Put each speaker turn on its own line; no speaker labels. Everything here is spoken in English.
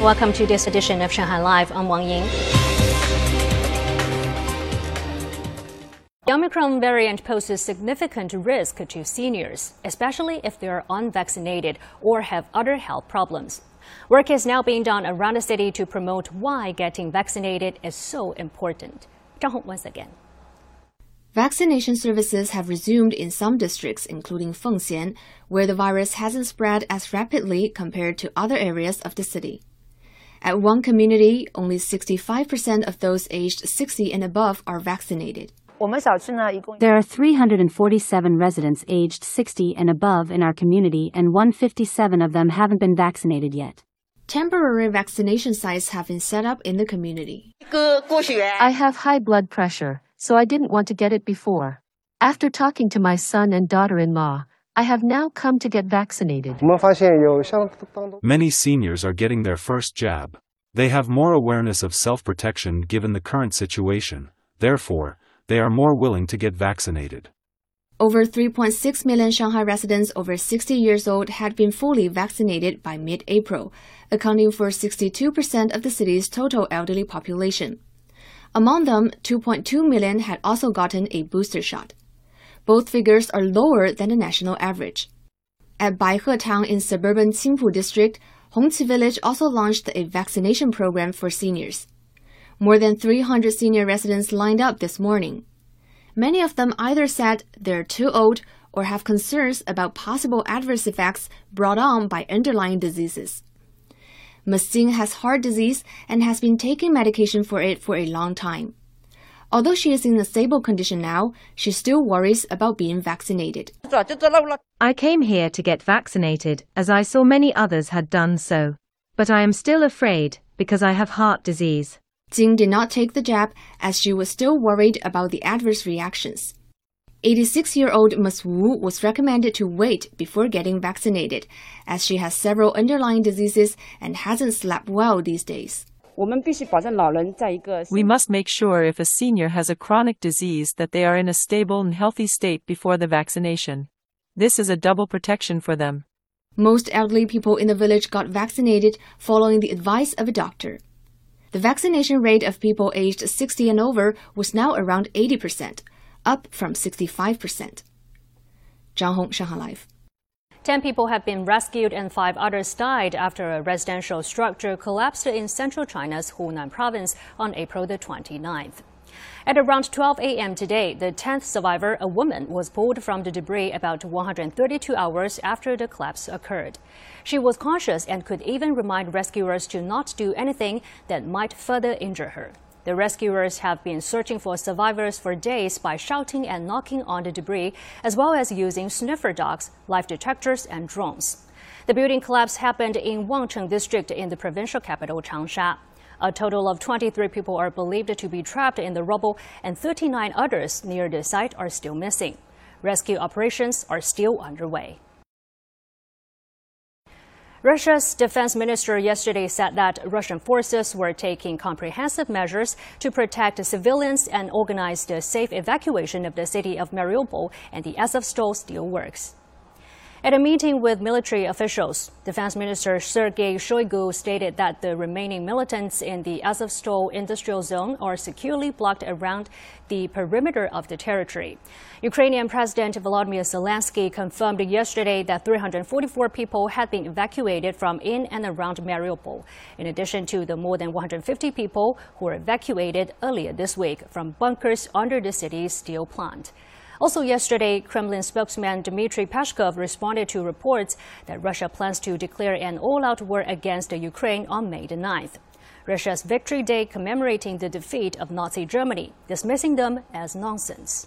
Welcome to this edition of Shanghai Live. I'm Wang Ying. The Omicron variant poses significant risk to seniors, especially if they are unvaccinated or have other health problems. Work is now being done around the city to promote why getting vaccinated is so important. Zhang Hong once again.
Vaccination services have resumed in some districts, including Fengxian, where the virus hasn't spread as rapidly compared to other areas of the city. At one community, only 65% of those aged 60 and above are vaccinated.
There are 347 residents aged 60 and above in our community, and 157 of them haven't been vaccinated yet.
Temporary vaccination sites have been set up in the community.
I have high blood pressure, so I didn't want to get it before. After talking to my son and daughter in law, I have now come to get vaccinated.
Many seniors are getting their first jab. They have more awareness of self protection given the current situation, therefore, they are more willing to get vaccinated.
Over 3.6 million Shanghai residents over 60 years old had been fully vaccinated by mid April, accounting for 62% of the city's total elderly population. Among them, 2.2 million had also gotten a booster shot. Both figures are lower than the national average. At Baihe Town in suburban Qingpu district, Hongqi Village also launched a vaccination program for seniors. More than 300 senior residents lined up this morning. Many of them either said they're too old or have concerns about possible adverse effects brought on by underlying diseases. Maxine has heart disease and has been taking medication for it for a long time. Although she is in a stable condition now, she still worries about being vaccinated.
I came here to get vaccinated as I saw many others had done so. But I am still afraid because I have heart disease.
Jing did not take the jab as she was still worried about the adverse reactions. 86 year old Ms. Wu was recommended to wait before getting vaccinated, as she has several underlying diseases and hasn't slept well these days.
We must make sure if a senior has a chronic disease that they are in a stable and healthy state before the vaccination. This is a double protection for them.
Most elderly people in the village got vaccinated following the advice of a doctor. The vaccination rate of people aged 60 and over was now around 80%, up from 65%. Zhang Hong, Shanghai Live.
Ten people have been rescued and five others died after a residential structure collapsed in central China's Hunan province on April the 29th. At around 12 a.m. today, the 10th survivor, a woman, was pulled from the debris about 132 hours after the collapse occurred. She was conscious and could even remind rescuers to not do anything that might further injure her. The rescuers have been searching for survivors for days by shouting and knocking on the debris, as well as using sniffer dogs, life detectors, and drones. The building collapse happened in Wangcheng district in the provincial capital Changsha. A total of 23 people are believed to be trapped in the rubble, and 39 others near the site are still missing. Rescue operations are still underway. Russia's defense minister yesterday said that Russian forces were taking comprehensive measures to protect civilians and organize the safe evacuation of the city of Mariupol and the Azovstal steelworks. At a meeting with military officials, Defense Minister Sergei Shoigu stated that the remaining militants in the Azovstal industrial zone are securely blocked around the perimeter of the territory. Ukrainian President Volodymyr Zelensky confirmed yesterday that 344 people had been evacuated from in and around Mariupol, in addition to the more than 150 people who were evacuated earlier this week from bunkers under the city's steel plant. Also yesterday, Kremlin spokesman Dmitry Peskov responded to reports that Russia plans to declare an all-out war against Ukraine on May the 9th. Russia's Victory Day commemorating the defeat of Nazi Germany, dismissing them as nonsense.